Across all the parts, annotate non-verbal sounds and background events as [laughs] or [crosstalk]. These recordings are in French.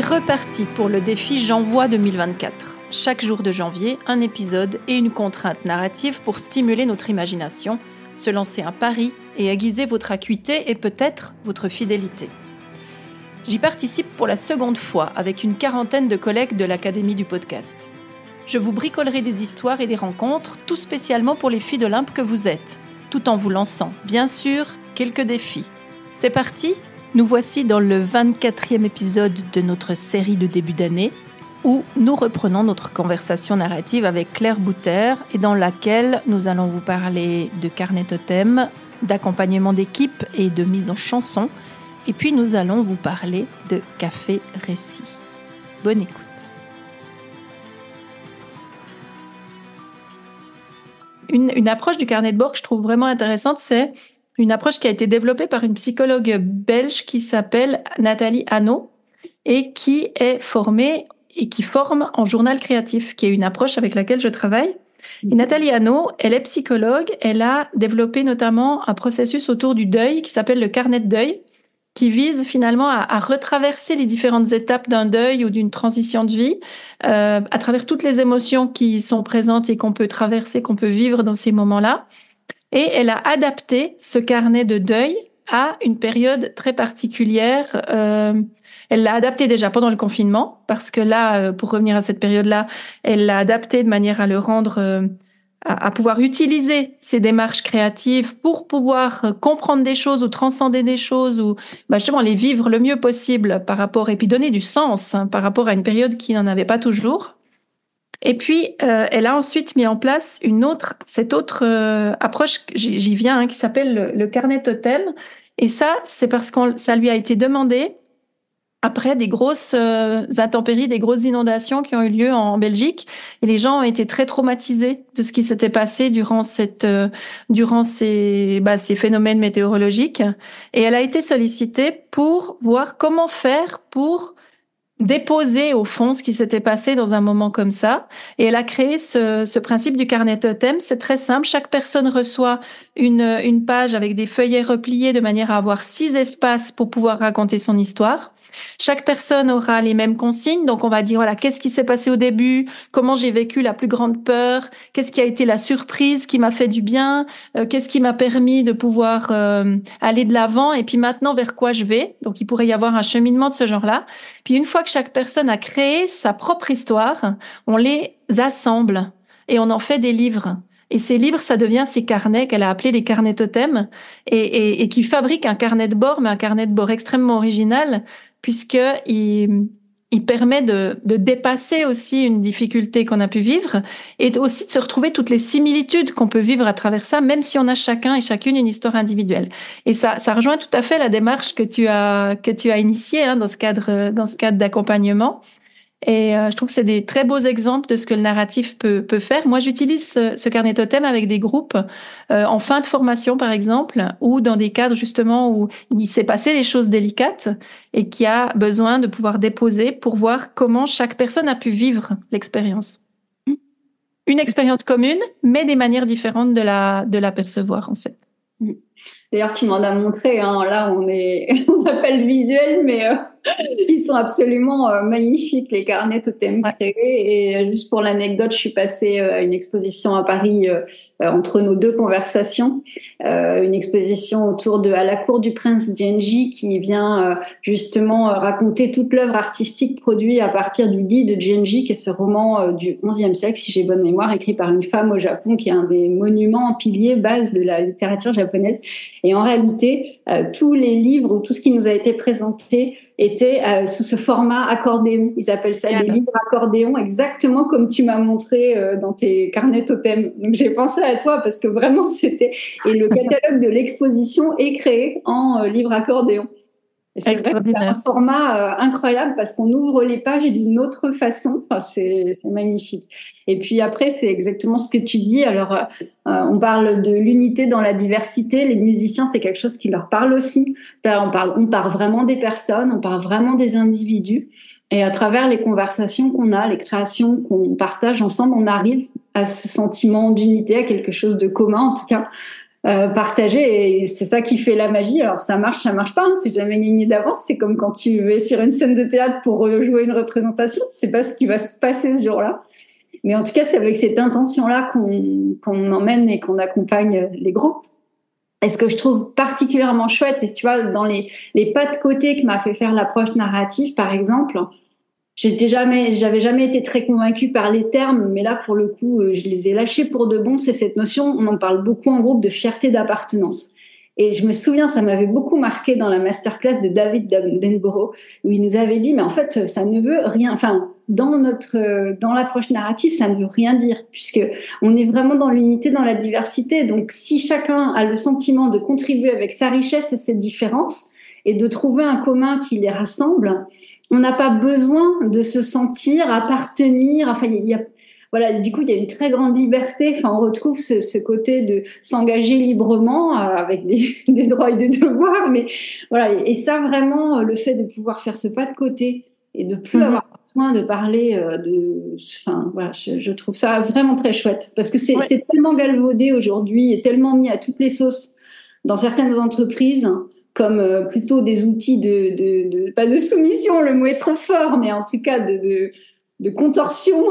Reparti pour le défi J'envoie 2024. Chaque jour de janvier, un épisode et une contrainte narrative pour stimuler notre imagination, se lancer un pari et aiguiser votre acuité et peut-être votre fidélité. J'y participe pour la seconde fois avec une quarantaine de collègues de l'Académie du podcast. Je vous bricolerai des histoires et des rencontres, tout spécialement pour les filles d'Olympe que vous êtes, tout en vous lançant, bien sûr, quelques défis. C'est parti Nous voici dans le 24e épisode de notre série de début d'année, où nous reprenons notre conversation narrative avec Claire Bouter et dans laquelle nous allons vous parler de carnet totem, d'accompagnement d'équipe et de mise en chanson, et puis nous allons vous parler de café récit. Bonne écoute. Une, approche du carnet de bord que je trouve vraiment intéressante, c'est une approche qui a été développée par une psychologue belge qui s'appelle Nathalie Hanot et qui est formée et qui forme en journal créatif, qui est une approche avec laquelle je travaille. Et Nathalie Hanot, elle est psychologue, elle a développé notamment un processus autour du deuil qui s'appelle le carnet de deuil, qui vise finalement à, à retraverser les différentes étapes d'un deuil ou d'une transition de vie, euh, à travers toutes les émotions qui sont présentes et qu'on peut traverser, qu'on peut vivre dans ces moments-là. Et elle a adapté ce carnet de deuil à une période très particulière. Euh, elle l'a adapté déjà pendant le confinement, parce que là, euh, pour revenir à cette période-là, elle l'a adapté de manière à le rendre, euh, à, pouvoir utiliser ces démarches créatives pour pouvoir euh, comprendre des choses ou transcender des choses ou bah, justement les vivre le mieux possible par rapport et puis donner du sens hein, par rapport à une période qui n'en avait pas toujours. Et puis, euh, elle a ensuite mis en place une autre, cette autre euh, approche, j'y viens, hein, qui s'appelle le, le, carnet totem. Et ça, c'est parce que ça lui a été demandé après des grosses euh, intempéries, des grosses inondations qui ont eu lieu en Belgique. Et les gens ont été très traumatisés de ce qui s'était passé durant cette, euh, durant ces, bah, ces phénomènes météorologiques. Et elle a été sollicitée pour voir comment faire pour déposer au fond ce qui s'était passé dans un moment comme ça. Et elle a créé ce, ce principe du carnet totem. C'est très simple. Chaque personne reçoit une, une page avec des feuillets repliés de manière à avoir six espaces pour pouvoir raconter son histoire. Chaque personne aura les mêmes consignes. Donc, on va dire, voilà, qu'est-ce qui s'est passé au début? Comment j'ai vécu la plus grande peur? Qu'est-ce qui a été la surprise qui m'a fait du bien? Euh, qu'est-ce qui m'a permis de pouvoir euh, aller de l'avant? Et puis maintenant, vers quoi je vais? Donc, il pourrait y avoir un cheminement de ce genre-là. Puis, une fois que chaque personne a créé sa propre histoire, on les assemble et on en fait des livres. Et ces livres, ça devient ces carnets qu'elle a appelés les carnets totems et, et, et, qui fabriquent un carnet de bord, mais un carnet de bord extrêmement original puisqu'il il permet de, de, dépasser aussi une difficulté qu'on a pu vivre et aussi de se retrouver toutes les similitudes qu'on peut vivre à travers ça, même si on a chacun et chacune une histoire individuelle. Et ça, ça rejoint tout à fait la démarche que tu as que tu as initiée hein, dans ce cadre dans ce cadre d'accompagnement. Et euh, je trouve que c'est des très beaux exemples de ce que le narratif peut, peut faire. Moi, j'utilise ce, ce, carnet totem avec des groupes euh, en fin de formation, par exemple, ou dans des cadres justement où il s'est passé des choses délicates et qui a besoin de pouvoir déposer pour voir comment chaque personne a pu vivre l'expérience. Une expérience commune, mais des manières différentes de la, de la percevoir, en fait. D'ailleurs, tu m'en as montré. Hein, là, on est, [laughs] on appelle visuel, mais euh, [laughs] ils sont absolument euh, magnifiques les carnets totem ouais. créés. Et euh, juste pour l'anecdote, je suis passée à une exposition à Paris entre nos deux conversations, une exposition autour de à la cour du prince Genji qui vient justement raconter toute l'œuvre artistique produite à partir du dit de Genji, qui est ce roman du XIe siècle, si j'ai bonne mémoire, écrit par une femme au Japon, qui est un des monuments piliers base de la littérature japonaise. Et en réalité, euh, tous les livres ou tout ce qui nous a été présenté était euh, sous ce format accordéon. Ils appellent ça les livres accordéon, exactement comme tu m'as montré euh, dans tes carnets totem. Donc j'ai pensé à toi parce que vraiment [laughs] c'était et le catalogue de l'exposition est créé en livre accordéon. C'est un format euh, incroyable parce qu'on ouvre les pages d'une autre façon. Enfin, c'est magnifique. Et puis après, c'est exactement ce que tu dis. Alors, euh, on parle de l'unité dans la diversité. Les musiciens, c'est quelque chose qui leur parle aussi. On parle, on parle vraiment des personnes, on parle vraiment des individus. Et à travers les conversations qu'on a, les créations qu'on partage ensemble, on arrive à ce sentiment d'unité, à quelque chose de commun en tout cas. Euh, partager et c'est ça qui fait la magie. Alors ça marche, ça marche pas. Hein. C'est jamais gagné d'avance. C'est comme quand tu vas sur une scène de théâtre pour jouer une représentation. C'est pas ce qui va se passer ce jour-là. Mais en tout cas, c'est avec cette intention-là qu'on qu'on emmène et qu'on accompagne les groupes. Et ce que je trouve particulièrement chouette, c'est tu vois dans les les pas de côté que m'a fait faire l'approche narrative, par exemple j'étais jamais, j'avais jamais été très convaincue par les termes, mais là, pour le coup, euh, je les ai lâchés pour de bon. C'est cette notion, on en parle beaucoup en groupe, de fierté d'appartenance. Et je me souviens, ça m'avait beaucoup marqué dans la masterclass de David Denborough, où il nous avait dit, mais en fait, ça ne veut rien, enfin, dans notre, euh, dans l'approche narrative, ça ne veut rien dire, puisque on est vraiment dans l'unité, dans la diversité. Donc, si chacun a le sentiment de contribuer avec sa richesse et ses différences, et de trouver un commun qui les rassemble, on n'a pas besoin de se sentir appartenir. Enfin, il y a, voilà, du coup, il y a une très grande liberté. Enfin, on retrouve ce, côté de s'engager librement euh, avec [laughs] des, droits et des devoirs. Mais voilà, et, ça vraiment, le fait de pouvoir faire ce pas de côté et de plus mhm. avoir besoin de parler euh, de, enfin, voilà, je, trouve ça vraiment très chouette parce que c'est tellement galvaudé aujourd'hui et tellement mis à toutes les sauces dans certaines entreprises comme euh, plutôt des outils de, de, de, pas de soumission, le mot est trop fort, mais en tout cas de, de, de contorsion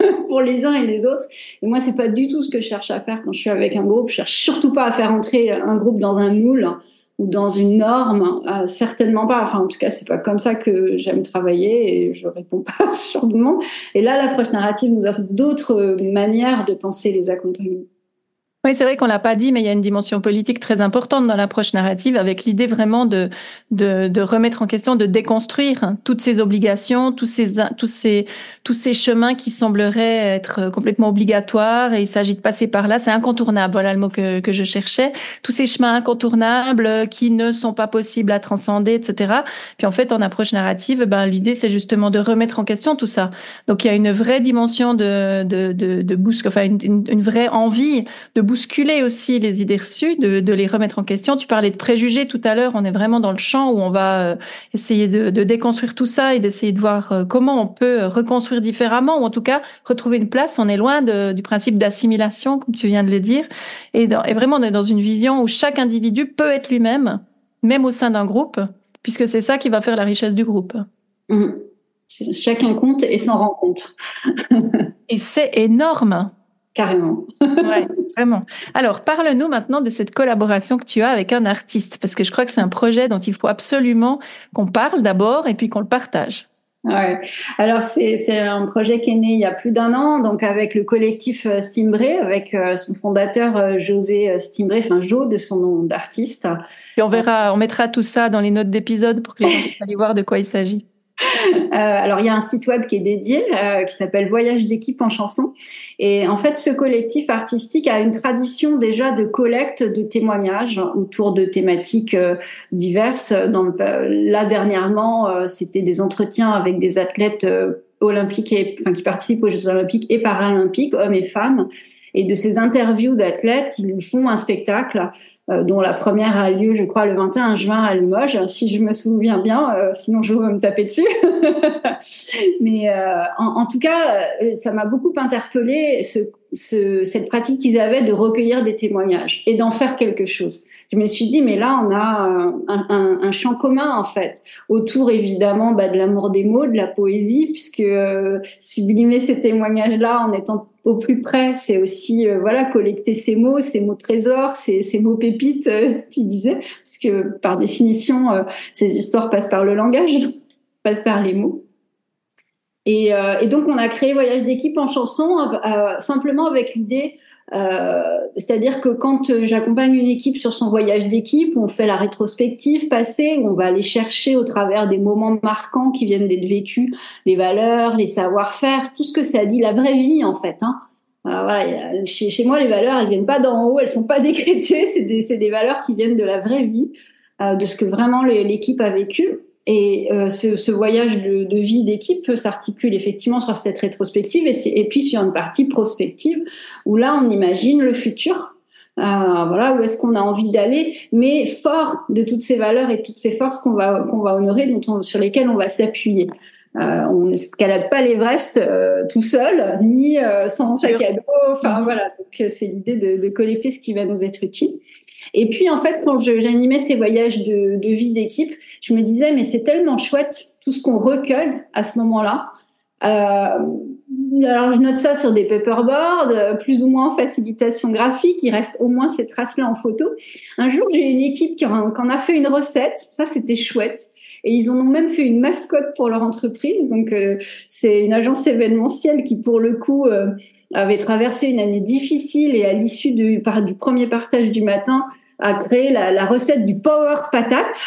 [laughs] pour les uns et les autres. Et moi, c'est pas du tout ce que je cherche à faire quand je suis avec un groupe. Je cherche surtout pas à faire entrer un groupe dans un moule ou dans une norme, euh, certainement pas. Enfin, en tout cas, c'est pas comme ça que j'aime travailler et je réponds [laughs] pas sur le monde. Et là, l'approche narrative nous offre d'autres manières de penser les accompagnements. Oui, c'est vrai qu'on l'a pas dit, mais il y a une dimension politique très importante dans l'approche narrative, avec l'idée vraiment de, de, de remettre en question, de déconstruire toutes ces obligations, tous ces tous ces tous ces chemins qui sembleraient être complètement obligatoires. Et il s'agit de passer par là, c'est incontournable. Voilà le mot que que je cherchais. Tous ces chemins incontournables qui ne sont pas possibles à transcender, etc. Puis en fait, en approche narrative, ben l'idée c'est justement de remettre en question tout ça. Donc il y a une vraie dimension de de de, de enfin une, une vraie envie de bousculer aussi les idées reçues, de, de, les remettre en question. Tu parlais de préjugés tout à l'heure. On est vraiment dans le champ où on va euh, essayer de, de déconstruire tout ça et d'essayer de voir euh, comment on peut reconstruire différemment ou en tout cas retrouver une place. On est loin de, du principe d'assimilation, comme tu viens de le dire. Et, dans, et vraiment, on est dans une vision où chaque individu peut être lui-même, même au sein d'un groupe, puisque c'est ça qui va faire la richesse du groupe. Mmh. Chacun compte et s'en rend compte. et c'est énorme. Carrément. ouais, vraiment. Alors, parle-nous maintenant de cette collaboration que tu as avec un artiste, parce que je crois que c'est un projet dont il faut absolument qu'on parle d'abord et puis qu'on le partage. Ouais. Alors c'est un projet qui est né il y a plus d'un an, donc avec le collectif euh, Stimbré, avec euh, son fondateur euh, José Stimbré, enfin Jo de son nom d'artiste. Et on verra, on mettra tout ça dans les notes d'épisode pour que les gens puissent aller voir de quoi il s'agit. Euh, alors il y a un site web qui est dédié, euh, qui s'appelle Voyage d'équipe en chanson. Et en fait, ce collectif artistique a une tradition déjà de collecte de témoignages autour de thématiques euh, diverses. Dans là dernièrement, c'était des entretiens avec des athlètes olympiques et enfin qui participent aux Jeux olympiques et paralympiques, hommes et femmes. Et de ces interviews d'athlètes, ils font un spectacle euh, dont la première a lieu, je crois, le 21 juin à Limoges, si je me souviens bien. Euh, sinon, je vais me taper dessus. [laughs] Mais euh, en, tout cas, ça m'a beaucoup interpellé ce, ce, cette pratique qu'ils avaient de recueillir des témoignages et d'en faire quelque chose. Je me suis dit, mais là, on a un, un, un champ commun, en fait, autour, évidemment, bah, de l'amour des mots, de la poésie, puisque sublimer ces témoignages-là en étant au plus près, c'est aussi euh, voilà collecter ces mots, ces mots trésors, ces, ces mots pépites, euh, [laughs] tu disais, parce que par définition, euh, ces histoires passent par le langage, [laughs] passent par les mots. Et, et donc on a créé Voyage d'équipe en chanson simplement avec l'idée, c'est-à-dire que quand j'accompagne une équipe sur son voyage d'équipe, on fait la rétrospective passée, on va aller chercher au travers des moments marquants qui viennent d'être vécus, les valeurs, les savoir-faire, tout ce que ça dit, la vraie vie en fait. Hein. Euh, voilà, chez, moi, les valeurs, elles viennent pas d'en haut, elles sont pas [laughs] décrétées, c'est des, valeurs qui viennent de la vraie vie, euh, de ce que vraiment l'équipe a vécu. Et euh, ce, ce, voyage de, de vie d'équipe s'articule effectivement sur cette rétrospective et, et, puis sur une partie prospective où là, on imagine le futur. Euh, voilà, où est-ce qu'on a envie d'aller, mais fort de toutes ces valeurs et toutes ces forces qu'on va qu'on va honorer, dont on, sur lesquelles on va s'appuyer. on n'escalade pas l'Everest tout seul, ni sans sac à dos. Enfin voilà, donc c'est l'idée de, de, collecter ce qui va nous être utile. Et puis en fait, quand j'animais ces voyages de, vie d'équipe, je me disais mais c'est tellement chouette tout ce qu'on recueille à ce moment-là. Euh, alors je note ça sur des paperboards, euh, plus ou moins en facilitation graphique, il reste au moins ces traces-là en photo. Un jour, j'ai une équipe qui en, a fait une recette, ça c'était chouette. Et ils en ont même fait une mascotte pour leur entreprise. Donc euh, c'est une agence événementielle qui, pour le coup, euh, avait traversé une année difficile et à l'issue du, du premier partage du matin, a créé la, recette du Power Patate.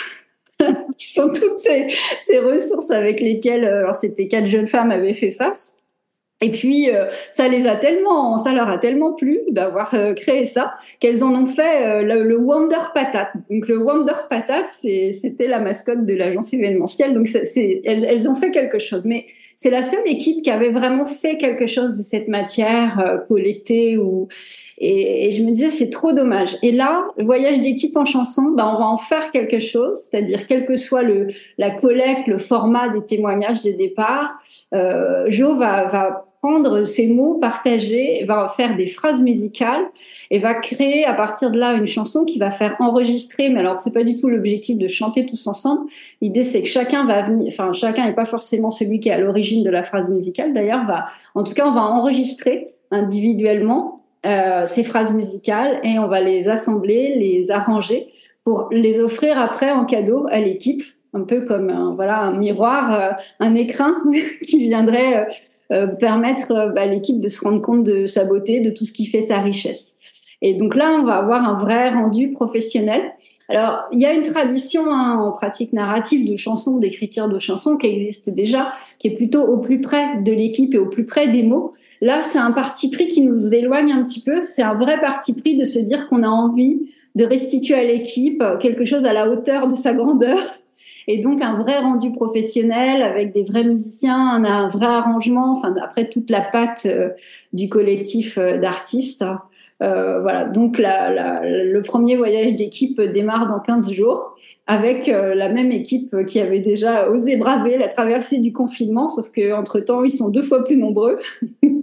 [laughs] qui sont toutes ces, ces, ressources avec lesquelles, alors c'était quatre jeunes femmes avaient fait face. Et puis, euh, ça les a tellement, ça leur a tellement plu d'avoir euh, créé ça qu'elles en ont fait euh, le, Wonder Patate. Donc, le Wonder Patate, c'était la mascotte de l'agence événementielle. Donc, c'est, elles, elles, ont fait quelque chose. Mais c'est la seule équipe qui avait vraiment fait quelque chose de cette matière collectée. Ou... Et, et, je me disais, c'est trop dommage. Et là, le voyage d'équipe en chanson, ben, on va en faire quelque chose. C'est-à-dire, quel que soit le, la collecte, le format des témoignages de départ, euh, va, va prendre ces mots partagés, va faire des phrases musicales et va créer à partir de là une chanson qui va faire enregistrer. Mais alors c'est pas du tout l'objectif de chanter tous ensemble. L'idée c'est que chacun va venir, enfin chacun n'est pas forcément celui qui est à l'origine de la phrase musicale. D'ailleurs, va, en tout cas, on va enregistrer individuellement euh, ces phrases musicales et on va les assembler, les arranger pour les offrir après en cadeau à l'équipe un peu comme un, voilà un miroir, euh, un écrin [laughs] qui viendrait euh, euh, permettre euh, bah, à l'équipe de se rendre compte de sa beauté, de tout ce qui fait sa richesse. Et donc là, on va avoir un vrai rendu professionnel. Alors, il y a une tradition hein, en pratique narrative de chansons, d'écriture de chansons qui existe déjà, qui est plutôt au plus près de l'équipe et au plus près des mots. Là, c'est un parti pris qui nous éloigne un petit peu. C'est un vrai parti pris de se dire qu'on a envie de restituer à l'équipe quelque chose à la hauteur de sa grandeur et donc un vrai rendu professionnel avec des vrais musiciens, un, vrai arrangement, enfin après toute la patte euh, du collectif euh, d'artistes. Euh, voilà, donc le premier voyage d'équipe démarre dans 15 jours avec euh, la même équipe qui avait déjà osé braver la traversée du confinement, sauf que entre temps ils sont deux fois plus nombreux.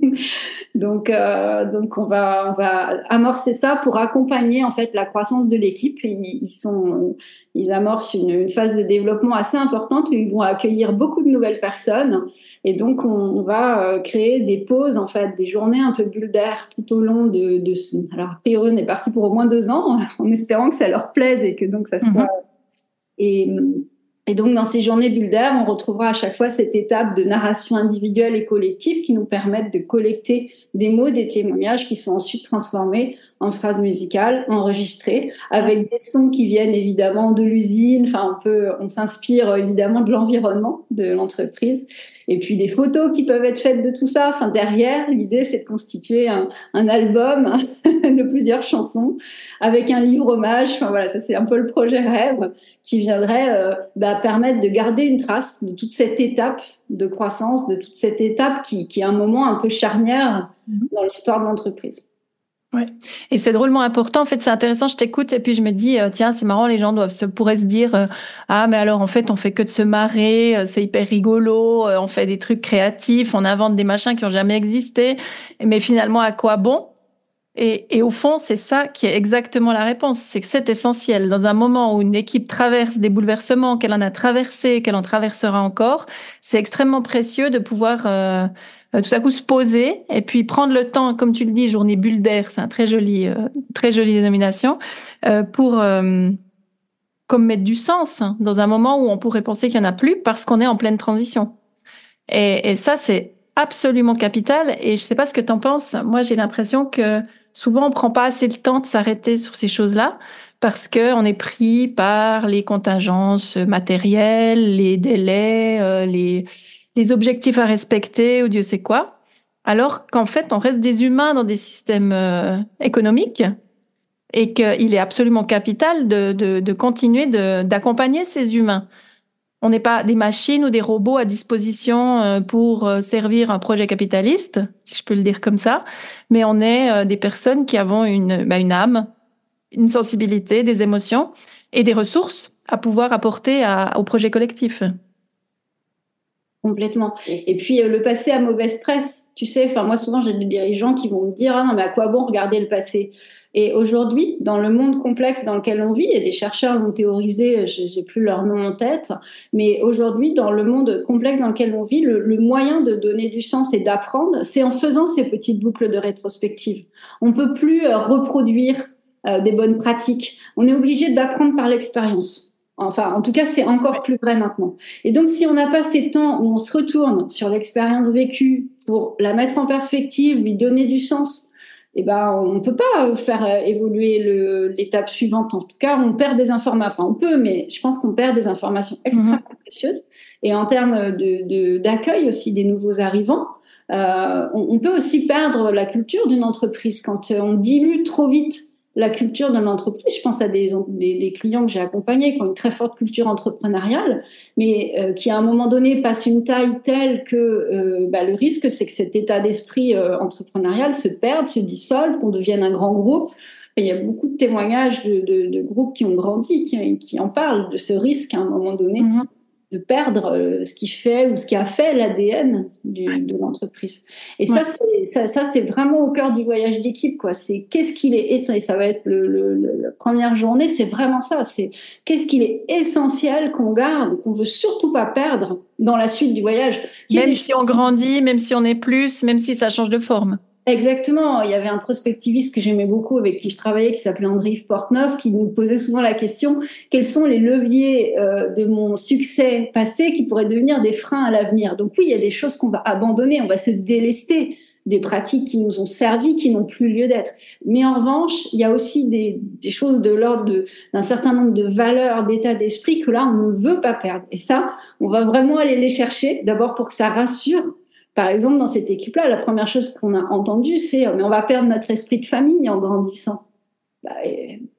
[laughs] donc, euh, donc on va on va amorcer ça pour accompagner en fait la croissance de l'équipe. Ils, ils, sont ils amorcent une, une, phase de développement assez importante où ils vont accueillir beaucoup de nouvelles personnes et donc, on, va euh, créer des pauses, en fait, des journées un peu bulles d'air tout au long de, de ce... Alors, on est parti pour au moins deux ans, [laughs] en espérant que ça leur plaise et que donc ça soit... Mhm. Et, et donc, dans ces journées bulles d'air, on retrouvera à chaque fois cette étape de narration individuelle et collective qui nous permettent de collecter des mots, des témoignages qui sont ensuite transformés en phrases musicales enregistrées avec des sons qui viennent évidemment de l'usine. Enfin, on peut, on s'inspire évidemment de l'environnement de l'entreprise et puis des photos qui peuvent être faites de tout ça. Enfin, derrière, l'idée c'est de constituer un, un album [laughs] de plusieurs chansons avec un livre hommage. Enfin voilà, ça c'est un peu le projet rêve qui viendrait euh, bah, permettre de garder une trace de toute cette étape de croissance, de toute cette étape qui, qui est un moment un peu charnière mhm. dans l'histoire de l'entreprise. Ouais. Et c'est drôlement important. En fait, c'est intéressant. Je t'écoute et puis je me dis, euh, tiens, c'est marrant. Les gens doivent se pourraient se dire, euh, ah, mais alors en fait, on fait que de se marrer. Euh, c'est hyper rigolo. on fait des trucs créatifs. On invente des machins qui ont jamais existé. Mais finalement, à quoi bon? Et, et, au fond, c'est ça qui est exactement la réponse. C'est que c'est essentiel. Dans un moment où une équipe traverse des bouleversements, qu'elle en a traversé, qu'elle en traversera encore, c'est extrêmement précieux de pouvoir tout à coup se poser et puis prendre le temps, comme tu le dis, journée bulle d'air, c'est un très joli, euh, très jolie dénomination, euh, pour comme mettre du sens hein, dans un moment où on pourrait penser qu'il n'y en a plus parce qu'on est en pleine transition. Et, et ça, c'est absolument capital. Et je sais pas ce que tu en penses. Moi, j'ai l'impression que souvent, on prend pas assez le temps de s'arrêter sur ces choses-là parce que on est pris par les contingences matérielles, les délais, les les objectifs à respecter ou Dieu sait quoi, alors qu'en fait, on reste des humains dans des systèmes euh, économiques et qu'il est absolument capital de, de, continuer d'accompagner ces humains. On n'est pas des machines ou des robots à disposition euh, pour euh, servir un projet capitaliste, si je peux le dire comme ça, mais on est des personnes qui avons une, bah, une âme, une sensibilité, des émotions et des ressources à pouvoir apporter au projet collectif. Complètement. Et puis le passé à mauvaise presse, tu sais. Enfin moi souvent j'ai des dirigeants qui vont me dire ah non mais à quoi bon regarder le passé? Et aujourd'hui, dans le monde complexe dans lequel on vit, et des chercheurs l'ont théorisé, j'ai plus leur nom en tête, mais aujourd'hui, dans le monde complexe dans lequel on vit, le, moyen de donner du sens et d'apprendre, c'est en faisant ces petites boucles de rétrospective. On peut plus euh, reproduire euh, des bonnes pratiques. On est obligé d'apprendre par l'expérience. Enfin, en tout cas, c'est encore plus vrai maintenant. Et donc, si on n'a pas ces temps où on se retourne sur l'expérience vécue pour la mettre en perspective, lui donner du sens, eh ben, on ne peut pas faire euh, évoluer l'étape suivante. En tout cas, on perd des informations. Enfin, on peut, mais je pense qu'on perd des informations extrêmement mhm. précieuses. Et en termes d'accueil de, aussi des nouveaux arrivants, euh, on, on, peut aussi perdre la culture d'une entreprise quand on dilue trop vite la culture de l'entreprise. Je pense à des, clients que j'ai accompagnés qui ont une très forte culture entrepreneuriale, mais euh, qui à un moment donné passent une taille telle que euh, bah, le risque, c'est que cet état d'esprit euh, entrepreneurial se perde, se dissolve, qu'on devienne un grand groupe. il y a beaucoup de témoignages de, groupes qui ont grandi, qui, en parlent de ce risque à un moment donné. Mm-hmm de perdre euh, ce qui fait ou ce qui a fait l'ADN de l'entreprise. Et ça, c'est, ça, ça c'est vraiment au cœur du voyage d'équipe, quoi. C'est qu'est-ce qu'il est essentiel. Et ça va être le, la première journée, c'est vraiment ça. C'est qu'est-ce qu'il est essentiel qu'on garde, qu'on veut surtout pas perdre dans la suite du voyage. Même si on grandit, même si on est plus, même si ça change de forme. Exactement. Il y avait un prospectiviste que j'aimais beaucoup, avec qui je travaillais, qui s'appelait André Portneuf, qui nous posait souvent la question quels sont les leviers euh, de mon succès passé qui pourraient devenir des freins à l'avenir? Donc oui, il y a des choses qu'on va abandonner, on va se délester des pratiques qui nous ont servi, qui n'ont plus lieu d'être. Mais en revanche, il y a aussi des, des choses de l'ordre d'un certain nombre de valeurs, d'état d'esprit que là, on ne veut pas perdre. Et ça, on va vraiment aller les chercher, d'abord pour que ça rassure par exemple, dans cette équipe-là, la première chose qu'on a entendue, c'est mais on va perdre notre esprit de famille en grandissant. Bah,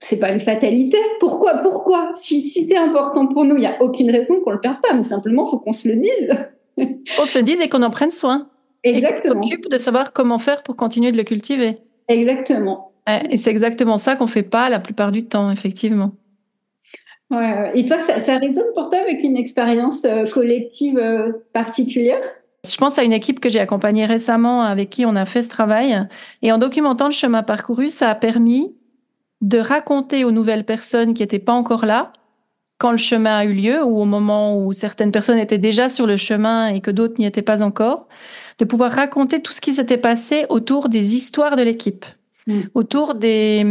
c'est pas une fatalité. Pourquoi Pourquoi? Si, si c'est important pour nous, il n'y a aucune raison qu'on le perde pas, mais simplement, il faut qu'on se le dise. [laughs] qu'on se le dise et qu'on en prenne soin. Exactement. Et s'occupe de savoir comment faire pour continuer de le cultiver. Exactement. Et c'est exactement ça qu'on fait pas la plupart du temps, effectivement. Ouais, et toi, ça, ça résonne pour toi avec une expérience euh, collective euh, particulière? Je pense à une équipe que j'ai accompagnée récemment avec qui on a fait ce travail. Et en documentant le chemin parcouru, ça a permis de raconter aux nouvelles personnes qui n'étaient pas encore là quand le chemin a eu lieu ou au moment où certaines personnes étaient déjà sur le chemin et que d'autres n'y étaient pas encore, de pouvoir raconter tout ce qui s'était passé autour des histoires de l'équipe, mm. autour des,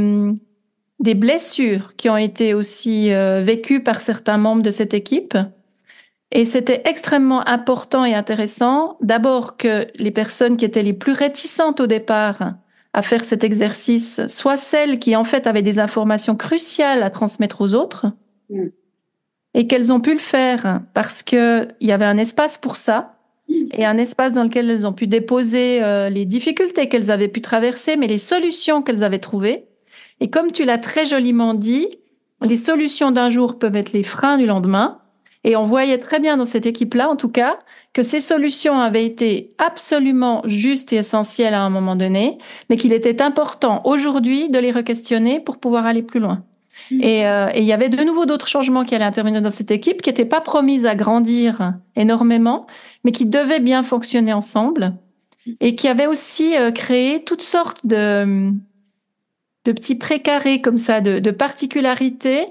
des blessures qui ont été aussi euh, vécues par certains membres de cette équipe et c'était extrêmement important et intéressant, d'abord que les personnes qui étaient les plus réticentes au départ à faire cet exercice soient celles qui en fait avaient des informations cruciales à transmettre aux autres, mm. et qu'elles ont pu le faire parce qu'il y avait un espace pour ça, et un espace dans lequel elles ont pu déposer euh, les difficultés qu'elles avaient pu traverser, mais les solutions qu'elles avaient trouvées. Et comme tu l'as très joliment dit, les solutions d'un jour peuvent être les freins du lendemain. Et on voyait très bien dans cette équipe-là, en tout cas, que ces solutions avaient été absolument justes et essentielles à un moment donné, mais qu'il était important aujourd'hui de les re-questionner pour pouvoir aller plus loin. Mmh. Euh, et, il y avait de nouveau d'autres changements qui allaient intervenir dans cette équipe, qui n'étaient pas promises à grandir énormément, mais qui devaient bien fonctionner ensemble, et qui avaient aussi euh, créé toutes sortes de, de petits précarés comme ça, de, de particularités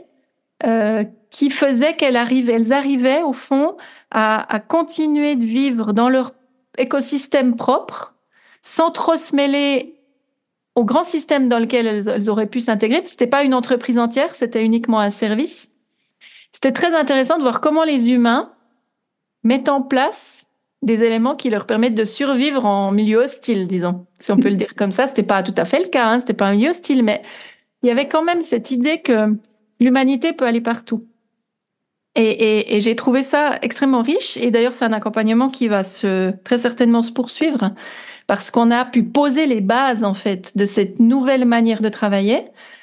euh, qui faisait qu'elles arrivaient, elles arrivaient au fond à, continuer de vivre dans leur écosystème propre, sans trop se mêler au grand système dans lequel elles, auraient pu s'intégrer. C'était pas une entreprise entière, c'était uniquement un service. C'était très intéressant de voir comment les humains mettent en place des éléments qui leur permettent de survivre en milieu hostile, disons, si on peut le dire comme ça. C'était pas tout à fait le cas, hein, c'était pas un milieu hostile, mais il y avait quand même cette idée que l'humanité peut aller partout. Et, et, j'ai trouvé ça extrêmement riche. Et d'ailleurs, c'est un accompagnement qui va se très certainement se poursuivre parce qu'on a pu poser les bases en fait de cette nouvelle manière de travailler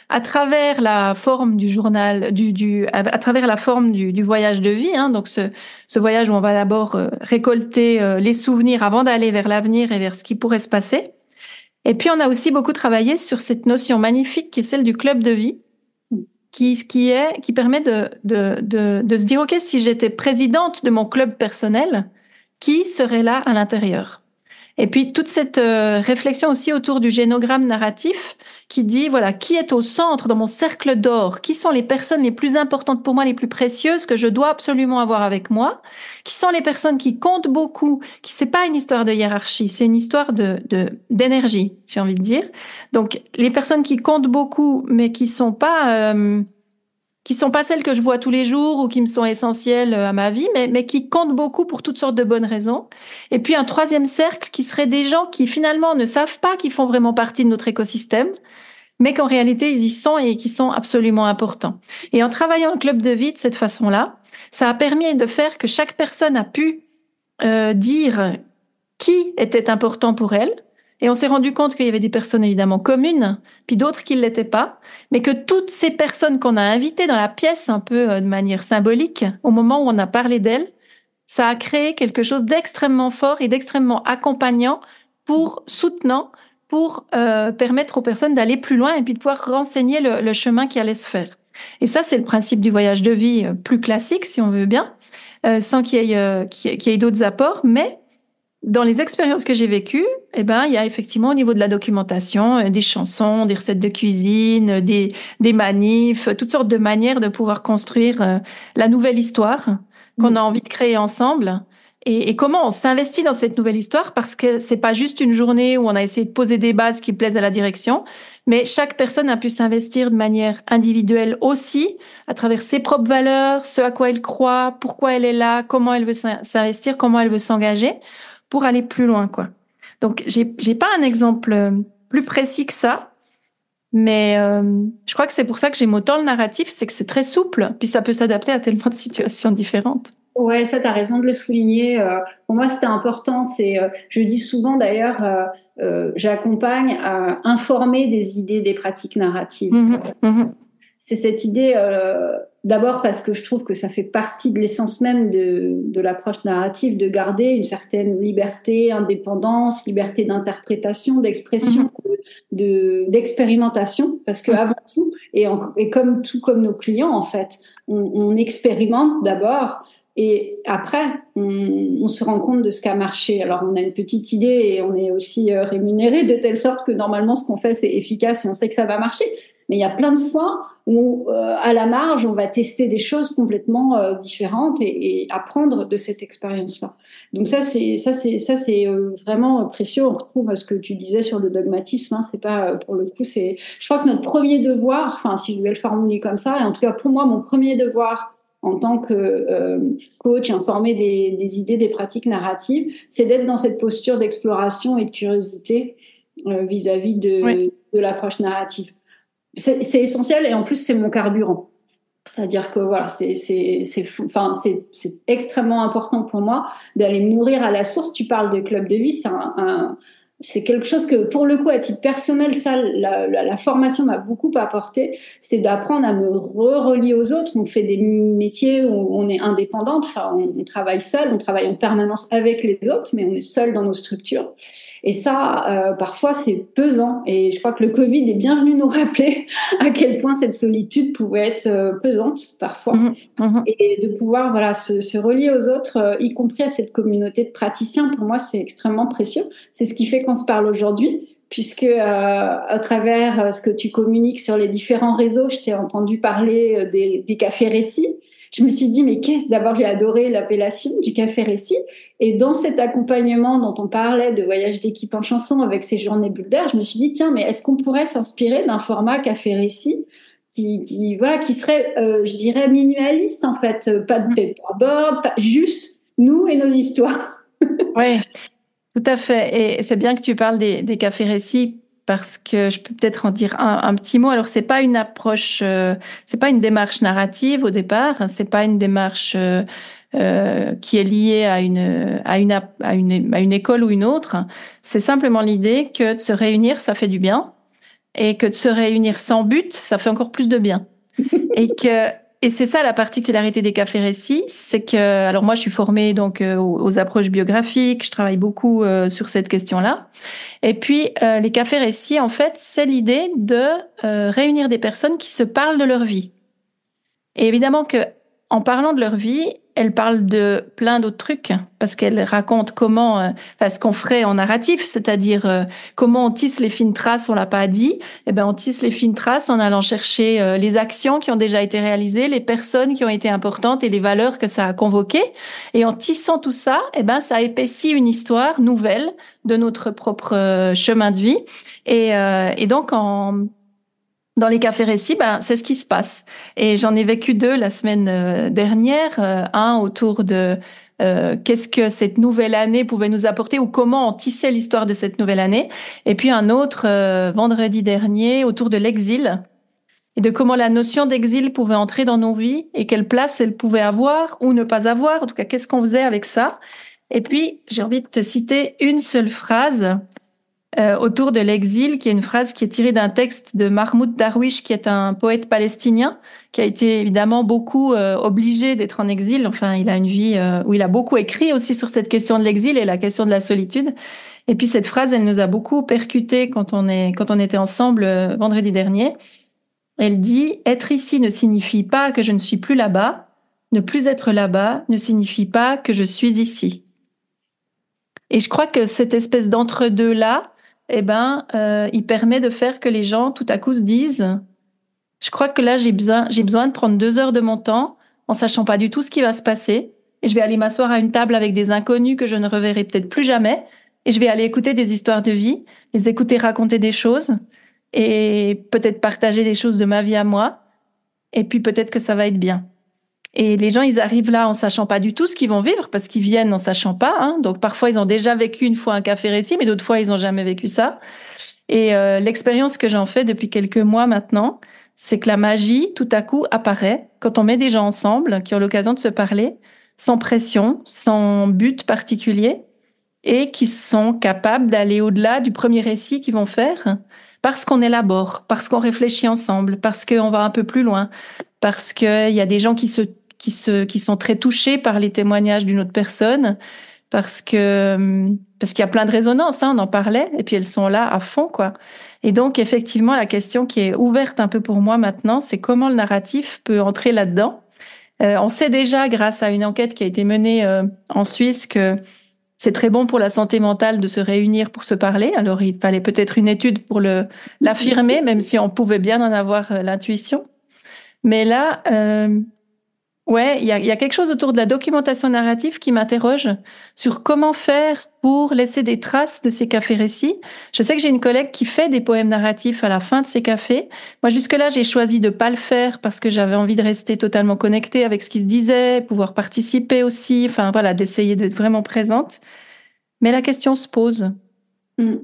à travers la forme du journal, du, du à, travers la forme du, du voyage de vie. Hein, donc ce, ce, voyage où on va d'abord euh, récolter euh, les souvenirs avant d'aller vers l'avenir et vers ce qui pourrait se passer. Et puis on a aussi beaucoup travaillé sur cette notion magnifique qui est celle du club de vie qui, qui, est, qui permet de, de, de, de se dire, OK, si j'étais présidente de mon club personnel, qui serait là à l'intérieur? Et puis toute cette euh, réflexion aussi autour du génogramme narratif qui dit voilà qui est au centre dans mon cercle d'or, qui sont les personnes les plus importantes pour moi, les plus précieuses que je dois absolument avoir avec moi, qui sont les personnes qui comptent beaucoup, qui c'est pas une histoire de hiérarchie, c'est une histoire de d'énergie, j'ai envie de dire. Donc les personnes qui comptent beaucoup mais qui sont pas euh, qui sont pas celles que je vois tous les jours ou qui me sont essentielles euh, à ma vie, mais, mais qui comptent beaucoup pour toutes sortes de bonnes raisons. Et puis un troisième cercle qui serait des gens qui finalement ne savent pas qu'ils font vraiment partie de notre écosystème, mais qu'en réalité ils y sont et qui sont absolument importants. Et en travaillant le club de vie de cette façon-là, ça a permis de faire que chaque personne a pu euh, dire qui était important pour elle, et on s'est rendu compte qu'il y avait des personnes évidemment communes, puis d'autres qui ne l'étaient pas, mais que toutes ces personnes qu'on a invitées dans la pièce un peu euh, de manière symbolique, au moment où on a parlé d'elles, ça a créé quelque chose d'extrêmement fort et d'extrêmement accompagnant pour soutenant, pour euh, permettre aux personnes d'aller plus loin et puis de pouvoir renseigner le, chemin qui allait se faire. Et ça, c'est le principe du voyage de vie euh, plus classique, si on veut bien, sans qu'il y ait, qu'il y ait d'autres apports, mais dans les expériences que j'ai vécues, eh ben, il y a effectivement au niveau de la documentation euh, des chansons, des recettes de cuisine, des, des manifs, toutes sortes de manières de pouvoir construire euh, la nouvelle histoire qu'on mm. a envie de créer ensemble. Et, et comment on s'investit dans cette nouvelle histoire? Parce que c'est pas juste une journée où on a essayé de poser des bases qui plaisent à la direction, mais chaque personne a pu s'investir de manière individuelle aussi, à travers ses propres valeurs, ce à quoi elle croit, pourquoi elle est là, comment elle veut s'investir, comment elle veut s'engager pour aller plus loin, quoi. Donc, j'ai, j'ai pas un exemple euh, plus précis que ça, mais euh, je crois que c'est pour ça que j'aime autant le narratif, c'est que c'est très souple, puis ça peut s'adapter à tellement de situations différentes. Ouais, ça, tu as raison de le souligner. Euh, pour moi, c'était important. C'est, je dis souvent d'ailleurs, j'accompagne à informer des idées, des pratiques narratives. Mmh mmh c'est cette idée, d'abord parce que je trouve que ça fait partie de l'essence même de, de l'approche narrative, de garder une certaine liberté, indépendance, liberté d'interprétation, d'expression, mhm. de, d'expérimentation, parce que avant tout, et, et, comme tout comme nos clients en fait, on, on expérimente d'abord. Et après, on, on, se rend compte de ce qui a marché. Alors, on a une petite idée et on est aussi euh, rémunéré de telle sorte que normalement, ce qu'on fait, c'est efficace et on sait que ça va marcher. Mais il y a plein de fois où, euh, à la marge, on va tester des choses complètement euh, différentes et, et, apprendre de cette expérience-là. Donc ça, c'est ça, c'est ça, c'est euh, vraiment précieux. On retrouve ce que tu disais sur le dogmatisme. Hein, c'est pas pour le coup, c'est. Je crois que notre premier devoir, enfin, si je vais le formuler comme ça, et en tout cas pour moi, mon premier devoir en tant que coach informé des, des, idées, des pratiques narratives, c'est d'être dans cette posture d'exploration et de curiosité vis-à-vis de, de l'approche narrative c'est essentiel et en plus c'est mon carburant. C'est-à-dire que voilà, c'est enfin extrêmement important pour moi d'aller me nourrir à la source. Tu parles de club de vie, c'est un, c'est quelque chose que, pour le coup, à titre personnel, ça, la, la, formation m'a beaucoup apporté. C'est d'apprendre à me re-relier aux autres. On fait des métiers où on est indépendante. Enfin, on, on, travaille seul, on travaille en permanence avec les autres, mais on est seul dans nos structures. Et ça, euh, parfois, c'est pesant. Et je crois que le Covid est bien venu nous rappeler [laughs] à quel point cette solitude pouvait être euh, pesante parfois. Mmh, mmh. Et de pouvoir voilà se, se relier aux autres, euh, y compris à cette communauté de praticiens, pour moi, c'est extrêmement précieux. C'est ce qui fait qu'on se parle aujourd'hui puisque euh, à travers ce que tu communiques sur les différents réseaux, je t'ai entendu parler des, des cafés récits je me suis dit, mais qu'est-ce D'abord, j'ai adoré l'appellation du café récit. Et dans cet accompagnement dont on parlait de voyage d'équipe en chanson avec ces journées bulles d'air, je me suis dit, tiens, mais est-ce qu'on pourrait s'inspirer d'un format café récit qui, qui, voilà, qui serait, euh, je dirais, minimaliste en fait, pas de paperboard, pas, juste nous et nos histoires. oui, tout à fait. Et c'est bien que tu parles des, des cafés récits parce que je peux peut-être en dire un, un, petit mot. Alors c'est pas une approche, euh, c'est pas une démarche narrative au départ, c'est pas une démarche euh, euh, qui est liée à une, à une à une à une école ou une autre. C'est simplement l'idée que de se réunir ça fait du bien et que de se réunir sans but ça fait encore plus de bien et que et c'est ça la particularité des cafés récits, c'est que alors moi je suis formée donc euh, aux, approches biographiques, je travaille beaucoup euh, sur cette question-là. Et puis euh, les cafés récits en fait, c'est l'idée de réunir des personnes qui se parlent de leur vie. Et évidemment que en parlant de leur vie, elle parle de plein d'autres trucs parce qu'elle raconte comment, euh, enfin, ce qu'on ferait en narratif, c'est-à-dire euh, comment on tisse les fines traces. On l'a pas dit. Eh ben, on tisse les fines traces en allant chercher euh, les actions qui ont déjà été réalisées, les personnes qui ont été importantes et les valeurs que ça a convoquées. Et en tissant tout ça, eh ben, ça épaissit une histoire nouvelle de notre propre chemin de vie. Et, et donc en dans les cafés récits, ben, c'est ce qui se passe. Et j'en ai vécu deux la semaine euh, dernière. Euh, un autour de euh, qu'est-ce que cette nouvelle année pouvait nous apporter ou comment on tissait l'histoire de cette nouvelle année. Et puis un autre vendredi dernier autour de l'exil et de comment la notion d'exil pouvait entrer dans nos vies et quelle place elle pouvait avoir ou ne pas avoir. En tout cas, qu'est-ce qu'on faisait avec ça? Et puis, j'ai envie de te citer une seule phrase euh, autour de l'exil, qui est une phrase qui est tirée d'un texte de Mahmoud Darwish, qui est un poète palestinien, qui a été évidemment beaucoup euh, obligé d'être en exil. Enfin, il a une vie euh, où il a beaucoup écrit aussi sur cette question de l'exil et la question de la solitude. Et puis cette phrase, elle nous a beaucoup percuté quand on est quand on était ensemble vendredi dernier. Elle dit être ici ne signifie pas que je ne suis plus là-bas. Ne plus être là-bas ne signifie pas que je suis ici. Et je crois que cette espèce d'entre-deux là, eh ben, euh, il permet de faire que les gens tout à coup se disent, je crois que là j'ai besoin, j'ai besoin de prendre deux heures de mon temps en sachant pas du tout ce qui va se passer, et je vais aller m'asseoir à une table avec des inconnus que je ne reverrai peut-être plus jamais, et je vais aller écouter des histoires de vie, les écouter raconter des choses, et peut-être partager des choses de ma vie à moi, et puis peut-être que ça va être bien. Et les gens, ils arrivent là en sachant pas du tout ce qu'ils vont vivre parce qu'ils viennent en sachant pas. Hein. Donc parfois, ils ont déjà vécu une fois un café récit, mais d'autres fois, ils ont jamais vécu ça. Et euh, l'expérience que j'en fais depuis quelques mois maintenant, c'est que la magie, tout à coup, apparaît quand on met des gens ensemble qui ont l'occasion de se parler, sans pression, sans but particulier, et qui sont capables d'aller au-delà du premier récit qu'ils vont faire, parce qu'on élabore, parce qu'on réfléchit ensemble, parce qu'on va un peu plus loin, parce qu'il y a des gens qui se qui, se, qui sont très touchés par les témoignages d'une autre personne parce que parce qu'il y a plein de résonances, hein, on en parlait, et puis elles sont là à fond, quoi. Et donc effectivement, la question qui est ouverte un peu pour moi maintenant, c'est comment le narratif peut entrer là-dedans. Euh, on sait déjà, grâce à une enquête qui a été menée euh, en Suisse, que c'est très bon pour la santé mentale de se réunir pour se parler. Alors il fallait peut-être une étude pour le l'affirmer, même si on pouvait bien en avoir euh, l'intuition. Mais là, Ouais, il y a, y a, quelque chose autour de la documentation narrative qui m'interroge sur comment faire pour laisser des traces de ces cafés récits. Je sais que j'ai une collègue qui fait des poèmes narratifs à la fin de ces cafés. Moi, jusque-là, j'ai choisi de pas le faire parce que j'avais envie de rester totalement connectée avec ce qui se disait, pouvoir participer aussi, enfin voilà, d'essayer d'être vraiment présente. Mais la question se pose. Mm.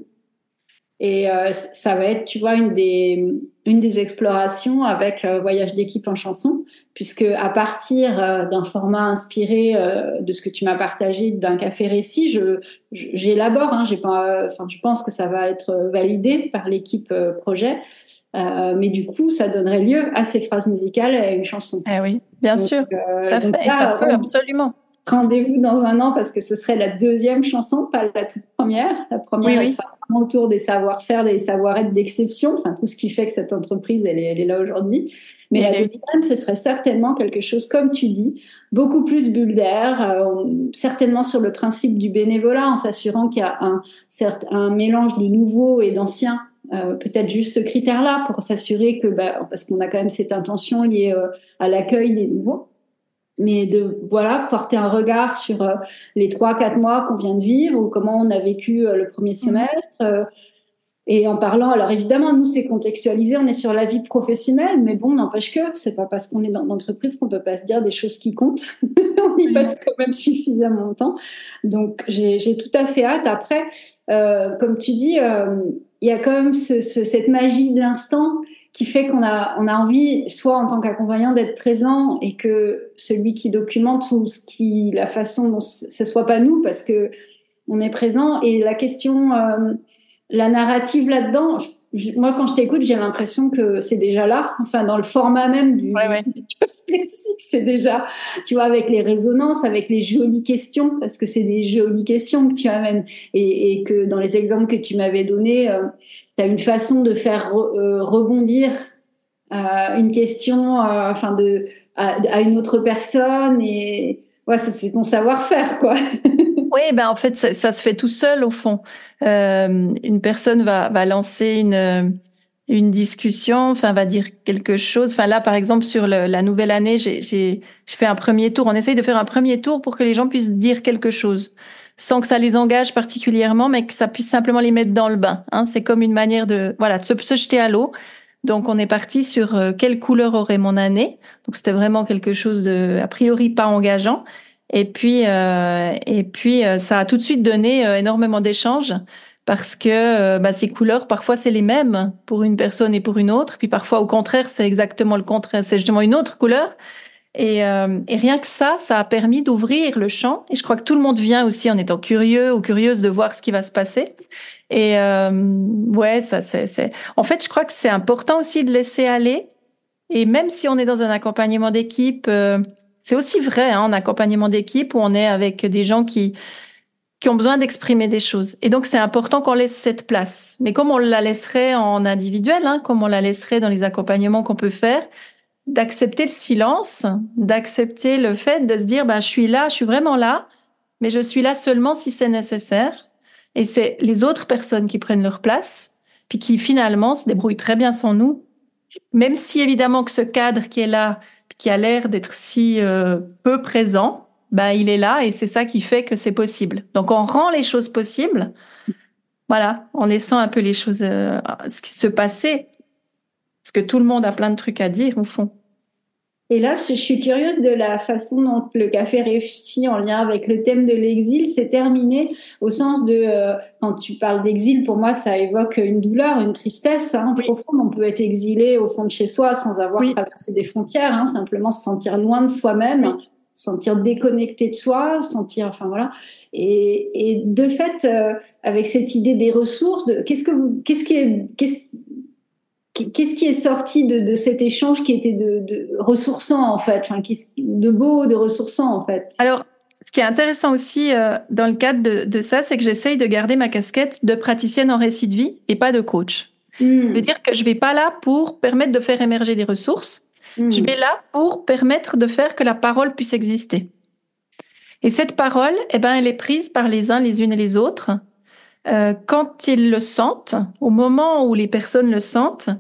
Et euh, ça va être, tu vois, une des, une des explorations avec euh, Voyage d'équipe en chanson, puisque à partir euh, d'un format inspiré euh, de ce que tu m'as partagé d'un café récit, je, j'élabore. Hein, j'ai pas, enfin, je pense que ça va être validé par l'équipe projet. mais du coup, ça donnerait lieu à ces phrases musicales et à une chanson. Eh oui, bien sûr. donc et ça peut absolument rendez-vous dans un an parce que ce serait la deuxième chanson, pas la toute première. La première, sera vraiment autour des savoir-faire, des savoir-être d'exception, enfin, tout ce qui fait que cette entreprise, elle est, elle est là aujourd'hui. Mais la deuxième, ce serait certainement quelque chose, comme tu dis, beaucoup plus bulle d'air, euh, certainement sur le principe du bénévolat, en s'assurant qu'il y a un, certes, un mélange de nouveaux et d'anciens euh, peut-être juste ce critère-là pour s'assurer que, bah, parce qu'on a quand même cette intention liée euh, à l'accueil des nouveaux, mais de voilà porter un regard sur euh, les trois quatre mois qu'on vient de vivre ou comment on a vécu le premier mhm. semestre et en parlant alors évidemment nous c'est contextualisé on est sur la vie professionnelle mais bon n'empêche que c'est pas parce qu'on est dans l'entreprise qu'on peut pas se dire des choses qui comptent. [laughs] On y passe quand même suffisamment de temps. Donc j'ai tout à fait hâte. Après comme tu dis il y a quand même ce, ce, cette magie de l'instant qui fait qu'on a, on a envie, soit en tant qu'accompagnant, d'être présent et que celui qui documente ou ce qui, la façon dont ce soit pas nous, parce que on est présent. Et la question, euh, la narrative là-dedans, moi, quand je t'écoute, j'ai l'impression que c'est déjà là. Enfin, dans le format même du ouais, ouais. [laughs] c'est déjà, tu vois, avec les résonances, avec les jolies questions, parce que c'est des jolies questions que tu amènes, et, et que dans les exemples que tu m'avais donnés, euh, tu as une façon de faire euh, rebondir euh, une question, euh, enfin de à, à, une autre personne, et ouais, c'est ton savoir-faire, quoi. [laughs] oui, ben en fait, ça, se fait tout seul au fond. Euh, une personne va, va lancer une une discussion, enfin va dire quelque chose. Enfin là, par exemple, sur la nouvelle année, j'ai fait un premier tour. On essaye de faire un premier tour pour que les gens puissent dire quelque chose, sans que ça les engage particulièrement, mais que ça puisse simplement les mettre dans le bain. Hein. C'est comme une manière de voilà de se, jeter à l'eau. Donc on est parti sur euh, quelle couleur aurait mon année. Donc c'était vraiment quelque chose de a priori pas engageant. Et puis euh, et puis euh, ça a tout de suite donné énormément d'échanges parce que euh, bah, ces couleurs, parfois, c'est les mêmes pour une personne et pour une autre. Puis parfois, au contraire, c'est exactement le contraire. C'est justement une autre couleur. Et, euh, et, rien que ça, ça a permis d'ouvrir le champ. Et je crois que tout le monde vient aussi en étant curieux ou curieuse de voir ce qui va se passer. Et euh, ouais, ça, c'est. En fait, je crois que c'est important aussi de laisser aller. Et même si on est dans un accompagnement d'équipe, euh, c'est aussi vrai hein, en accompagnement d'équipe où on est avec des gens qui qui ont besoin d'exprimer des choses. Et donc, c'est important qu'on laisse cette place. Mais comme on la laisserait en individuel, hein, comme on la laisserait dans les accompagnements qu'on peut faire, d'accepter le silence, d'accepter le fait de se dire, bah, je suis là, je suis vraiment là, mais je suis là seulement si c'est nécessaire. Et c'est les autres personnes qui prennent leur place, puis qui finalement se débrouillent très bien sans nous. Même si évidemment que ce cadre qui est là, qui a l'air d'être si euh, peu présent, bah, il est là et c'est ça qui fait que c'est possible. Donc on rend les choses possibles, voilà, en laissant un peu les choses, euh, ce qui se passait, parce que tout le monde a plein de trucs à dire au fond. Et là, je suis curieuse de la façon dont le café réussit en lien avec le thème de l'exil. C'est terminé au sens de, euh, quand tu parles d'exil, pour moi, ça évoque une douleur, une tristesse hein, profonde. On peut être exilé au fond de chez soi sans avoir traversé des frontières, hein, simplement se sentir loin de soi-même sentir déconnecté de soi, sentir, enfin voilà. Et, et de fait, euh, avec cette idée des ressources, de, qu'est-ce que vous, qu'est-ce qui est, qu'est-ce, qu'est-ce qui est sorti de, de, cet échange qui était de, de ressourçant en fait, enfin, de beau, de ressourçant en fait? Alors, ce qui est intéressant aussi euh, dans le cadre de, de ça, c'est que j'essaye de garder ma casquette de praticienne en récit de vie et pas de coach. Je veux dire que je vais pas là pour permettre de faire émerger des ressources. Je hmm. vais là pour permettre de faire que la parole puisse exister. Et cette parole, eh ben, elle est prise par les uns, les unes et les autres. Euh, quand ils le sentent, au moment où les personnes le sentent,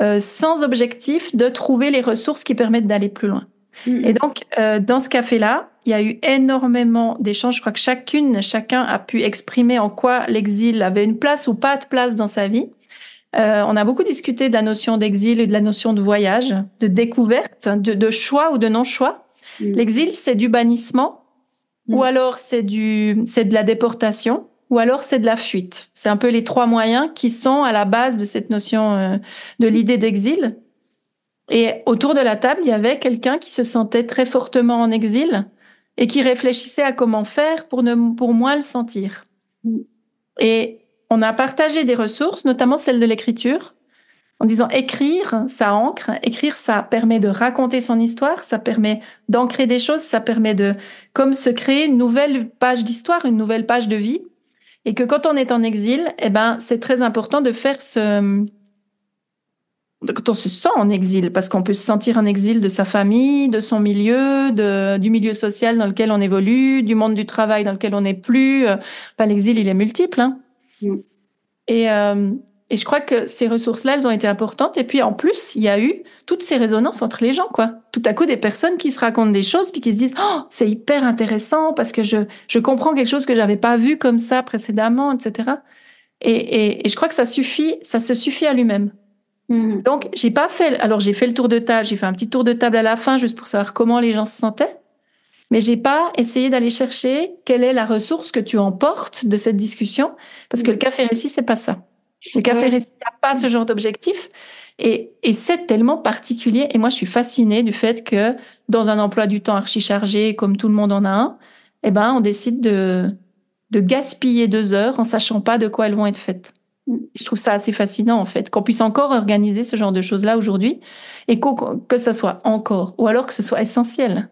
euh, sans objectif de trouver les ressources qui permettent d'aller plus loin. Hmm. Et donc, euh, dans ce café-là, il y a eu énormément d'échanges. Je crois que chacune, chacun a pu exprimer en quoi l'exil avait une place ou pas de place dans sa vie. Euh, on a beaucoup discuté de la notion d'exil et de la notion de voyage, de découverte, de, choix ou de non-choix. Mm. L'exil, c'est du bannissement, ou mm. alors c'est du, c'est de la déportation, ou alors c'est de la fuite. C'est un peu les trois moyens qui sont à la base de cette notion euh, de l'idée d'exil. Et autour de la table, il y avait quelqu'un qui se sentait très fortement en exil et qui réfléchissait à comment faire pour ne, pour moins le sentir. Et on a partagé des ressources, notamment celle de l'écriture, en disant écrire, ça ancre, écrire, ça permet de raconter son histoire, ça permet d'ancrer des choses, ça permet de, comme se créer une nouvelle page d'histoire, une nouvelle page de vie. Et que quand on est en exil, eh ben, c'est très important de faire ce, quand on se sent en exil, parce qu'on peut se sentir en exil de sa famille, de son milieu, de, du milieu social dans lequel on évolue, du monde du travail dans lequel on n'est plus. Enfin, l'exil, il est multiple. Hein. Mm. Et, euh, et je crois que ces ressources-là, elles ont été importantes. Et puis en plus, il y a eu toutes ces résonances entre les gens, quoi. Tout à coup, des personnes qui se racontent des choses puis qui se disent, oh, c'est hyper intéressant parce que je je comprends quelque chose que j'avais pas vu comme ça précédemment, etc. Et, et, et je crois que ça suffit, ça se suffit à lui-même. Mm. Donc j'ai pas fait. Alors j'ai fait le tour de table, j'ai fait un petit tour de table à la fin juste pour savoir comment les gens se sentaient. Mais j'ai pas essayé d'aller chercher quelle est la ressource que tu emportes de cette discussion, parce que le café récit, c'est pas ça. Le café récit n'a pas ce genre d'objectif. Et, et c'est tellement particulier. Et moi, je suis fascinée du fait que dans un emploi du temps archi chargé, comme tout le monde en a un, eh ben, on décide de, de gaspiller deux heures en sachant pas de quoi elles vont être faites. Je trouve ça assez fascinant, en fait, qu'on puisse encore organiser ce genre de choses-là aujourd'hui et que ça soit encore, ou alors que ce soit essentiel.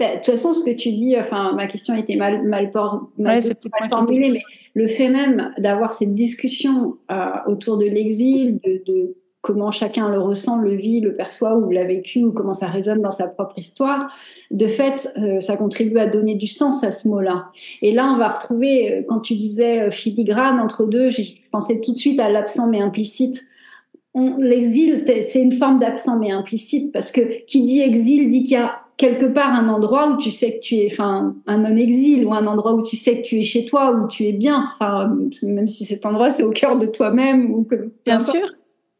Bah, de toute façon, ce que tu dis, enfin, ma question était mal, mal, mal, formulée, mais le fait même d'avoir cette discussion euh, autour de l'exil, de, de, comment chacun le ressent, le vit, le perçoit ou l'a vécu ou comment ça résonne dans sa propre histoire, de fait, euh, ça contribue à donner du sens à ce mot-là. Et là, on va retrouver, euh, quand tu disais filigrane entre deux, je pensais tout de suite à l'absent mais implicite. L'exil, c'est une forme d'absent mais implicite parce que qui dit exil dit qu'il y a quelque part un endroit où tu sais que tu es, enfin, un non-exil ou un endroit où tu sais que tu es chez toi, où tu es bien, enfin, même si cet endroit c'est au cœur de toi-même ou que. Bien sûr.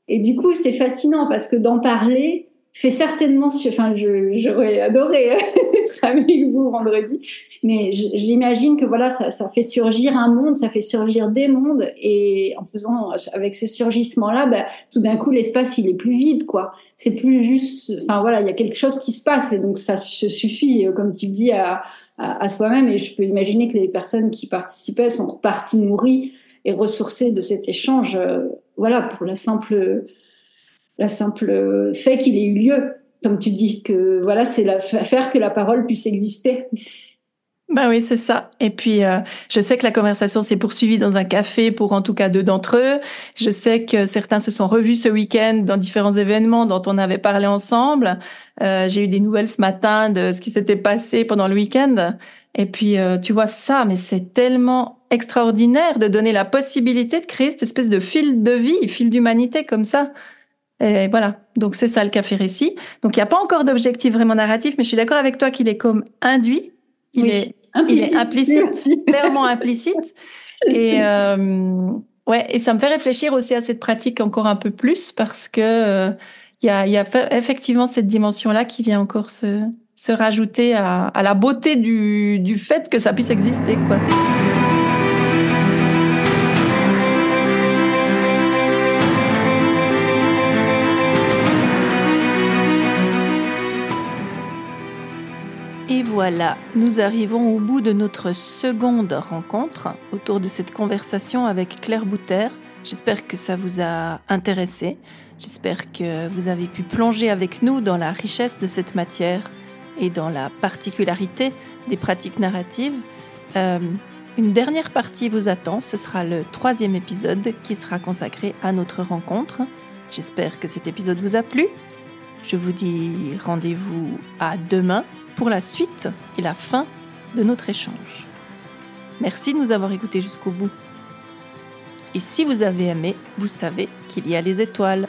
Et du coup, c'est fascinant parce que d'en parler fait certainement, enfin, j'aurais adoré [laughs] être avec vous vendredi, mais j'imagine que voilà, ça, ça, fait surgir un monde, ça fait surgir des mondes, et en faisant, avec ce surgissement-là, bah, tout d'un coup, l'espace il est plus vide, quoi. C'est plus juste, enfin voilà, il y a quelque chose qui se passe, et donc ça se suffit, comme tu dis, à, à, soi-même, et je peux imaginer que les personnes qui participaient sont reparties nourries et ressourcées de cet échange, euh, voilà, pour la simple la simple fait qu'il ait eu lieu, comme tu dis, que voilà, c'est faire que la parole puisse exister. Ben oui, c'est ça. Et puis, euh, je sais que la conversation s'est poursuivie dans un café pour en tout cas deux d'entre eux. Je sais que certains se sont revus ce week-end dans différents événements dont on avait parlé ensemble. Euh, J'ai eu des nouvelles ce matin de ce qui s'était passé pendant le week-end. Et puis, euh, tu vois ça, mais c'est tellement extraordinaire de donner la possibilité de créer cette espèce de fil de vie, fil d'humanité comme ça. Et voilà, donc c'est ça le café récit. Donc il n'y a pas encore d'objectif vraiment narratif, mais je suis d'accord avec toi qu'il est comme induit, il, est, implicite, il est implicite, [laughs] clairement implicite. Et euh, ouais, et ça me fait réfléchir aussi à cette pratique encore un peu plus parce que euh, il y, a, y, a, effectivement cette dimension-là qui vient encore se, se rajouter à, à la beauté du, du fait que ça puisse exister, quoi. Voilà, nous arrivons au bout de notre seconde rencontre autour de cette conversation avec Claire Bouter. J'espère que ça vous a intéressé. J'espère que vous avez pu plonger avec nous dans la richesse de cette matière et dans la particularité des pratiques narratives. Euh, une dernière partie vous attend, ce sera le troisième épisode qui sera consacré à notre rencontre. J'espère que cet épisode vous a plu. Je vous dis rendez-vous à demain pour la suite et la fin de notre échange. Merci de nous avoir écoutés jusqu'au bout. Et si vous avez aimé, vous savez qu'il y a les étoiles.